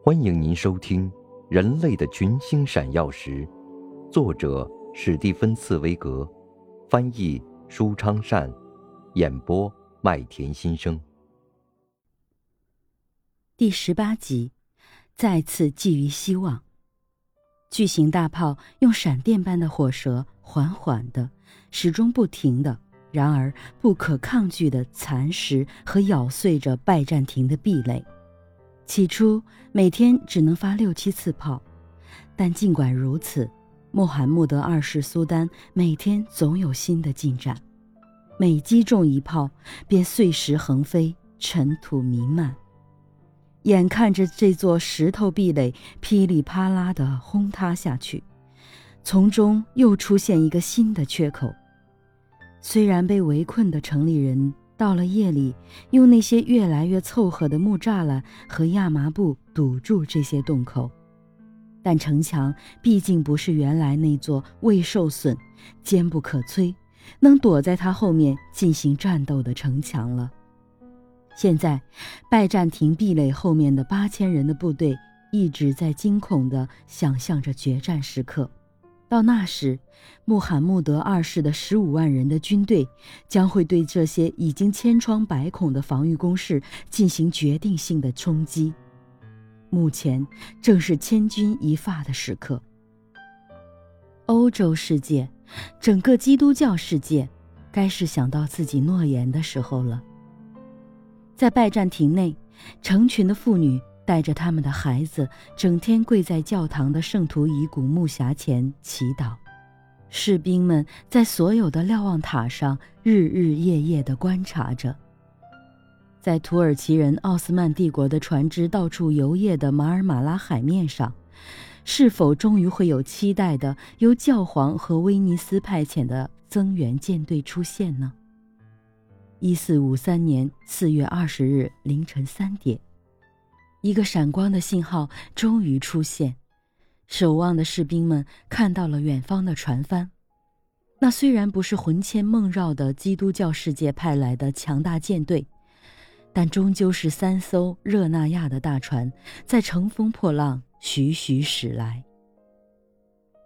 欢迎您收听《人类的群星闪耀时》，作者史蒂芬·茨威格，翻译舒昌善，演播麦田心声。第十八集，再次寄予希望。巨型大炮用闪电般的火舌，缓缓的、始终不停的，然而不可抗拒的蚕食和咬碎着拜占庭的壁垒。起初每天只能发六七次炮，但尽管如此，穆罕默德二世苏丹每天总有新的进展。每击中一炮，便碎石横飞，尘土弥漫。眼看着这座石头壁垒噼里啪啦地轰塌下去，从中又出现一个新的缺口。虽然被围困的城里人。到了夜里，用那些越来越凑合的木栅栏和亚麻布堵住这些洞口，但城墙毕竟不是原来那座未受损、坚不可摧、能躲在它后面进行战斗的城墙了。现在，拜占庭壁垒后面的八千人的部队一直在惊恐地想象着决战时刻。到那时，穆罕默德二世的十五万人的军队将会对这些已经千疮百孔的防御工事进行决定性的冲击。目前正是千钧一发的时刻。欧洲世界，整个基督教世界，该是想到自己诺言的时候了。在拜占庭内，成群的妇女。带着他们的孩子，整天跪在教堂的圣徒遗骨木匣前祈祷。士兵们在所有的瞭望塔上日日夜夜地观察着。在土耳其人奥斯曼帝国的船只到处游曳的马尔马拉海面上，是否终于会有期待的由教皇和威尼斯派遣的增援舰队出现呢？一四五三年四月二十日凌晨三点。一个闪光的信号终于出现，守望的士兵们看到了远方的船帆。那虽然不是魂牵梦绕的基督教世界派来的强大舰队，但终究是三艘热那亚的大船在乘风破浪徐徐驶来。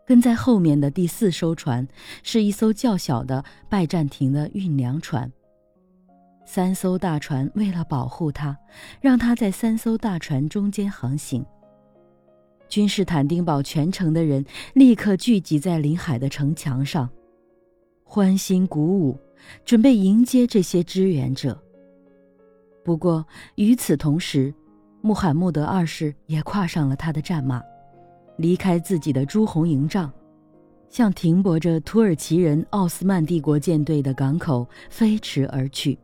跟在后面的第四艘船是一艘较小的拜占庭的运粮船。三艘大船为了保护他，让他在三艘大船中间航行。君士坦丁堡全城的人立刻聚集在临海的城墙上，欢欣鼓舞，准备迎接这些支援者。不过与此同时，穆罕默德二世也跨上了他的战马，离开自己的朱红营帐，向停泊着土耳其人奥斯曼帝国舰队的港口飞驰而去。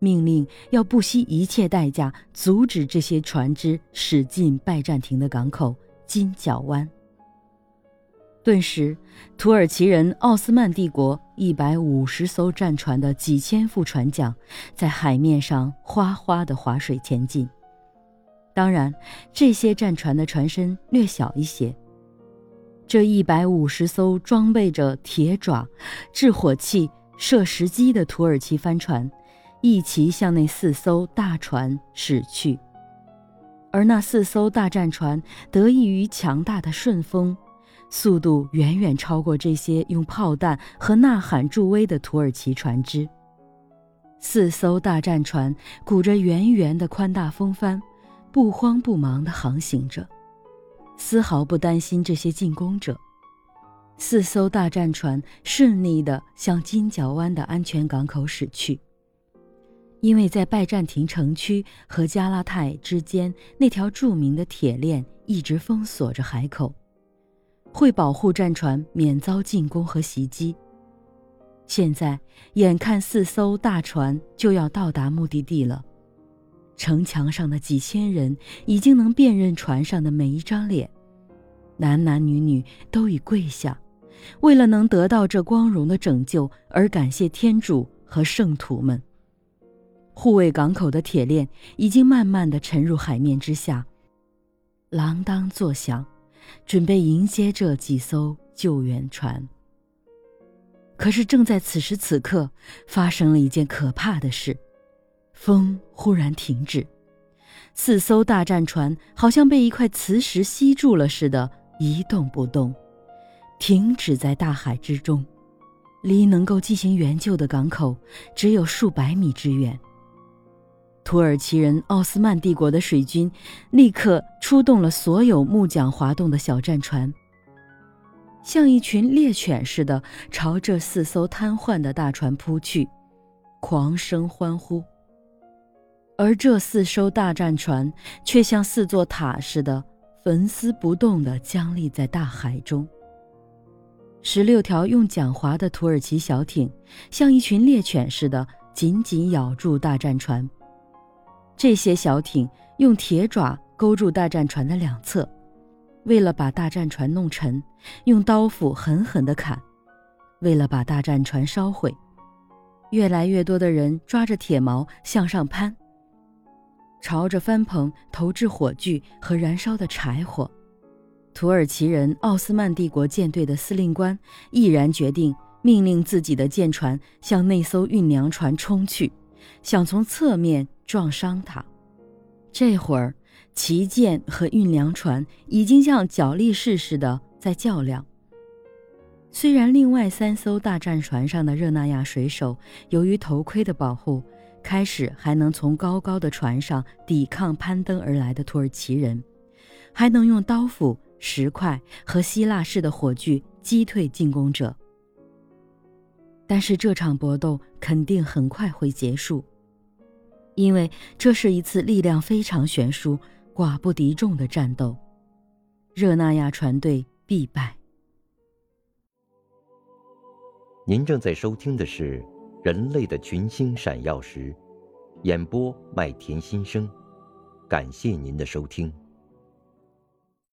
命令要不惜一切代价阻止这些船只驶进拜占庭的港口金角湾。顿时，土耳其人奥斯曼帝国一百五十艘战船的几千副船桨在海面上哗哗地划水前进。当然，这些战船的船身略小一些。这一百五十艘装备着铁爪、制火器、射石机的土耳其帆船。一齐向那四艘大船驶去，而那四艘大战船得益于强大的顺风，速度远远超过这些用炮弹和呐喊助威的土耳其船只。四艘大战船鼓着圆圆的宽大风帆，不慌不忙地航行着，丝毫不担心这些进攻者。四艘大战船顺利地向金角湾的安全港口驶去。因为在拜占庭城区和加拉泰之间那条著名的铁链一直封锁着海口，会保护战船免遭进攻和袭击。现在眼看四艘大船就要到达目的地了，城墙上的几千人已经能辨认船上的每一张脸，男男女女都已跪下，为了能得到这光荣的拯救而感谢天主和圣徒们。护卫港口的铁链已经慢慢的沉入海面之下，锒铛作响，准备迎接这几艘救援船。可是，正在此时此刻，发生了一件可怕的事：风忽然停止，四艘大战船好像被一块磁石吸住了似的，一动不动，停止在大海之中，离能够进行援救的港口只有数百米之远。土耳其人奥斯曼帝国的水军立刻出动了所有木桨滑动的小战船，像一群猎犬似的朝这四艘瘫痪的大船扑去，狂声欢呼。而这四艘大战船却像四座塔似的纹丝不动地僵立在大海中。十六条用桨划的土耳其小艇像一群猎犬似的紧紧咬住大战船。这些小艇用铁爪勾住大战船的两侧，为了把大战船弄沉，用刀斧狠狠地砍；为了把大战船烧毁，越来越多的人抓着铁锚向上攀。朝着帆棚投掷火炬和燃烧的柴火，土耳其人奥斯曼帝国舰队的司令官毅然决定命令自己的舰船向那艘运粮船冲去，想从侧面撞伤他。这会儿，旗舰和运粮船已经像角力士似的在较量。虽然另外三艘大战船上的热那亚水手由于头盔的保护，开始还能从高高的船上抵抗攀登而来的土耳其人，还能用刀斧、石块和希腊式的火炬击退进攻者。但是这场搏斗肯定很快会结束，因为这是一次力量非常悬殊、寡不敌众的战斗，热那亚船队必败。您正在收听的是。人类的群星闪耀时，演播麦田心声，感谢您的收听。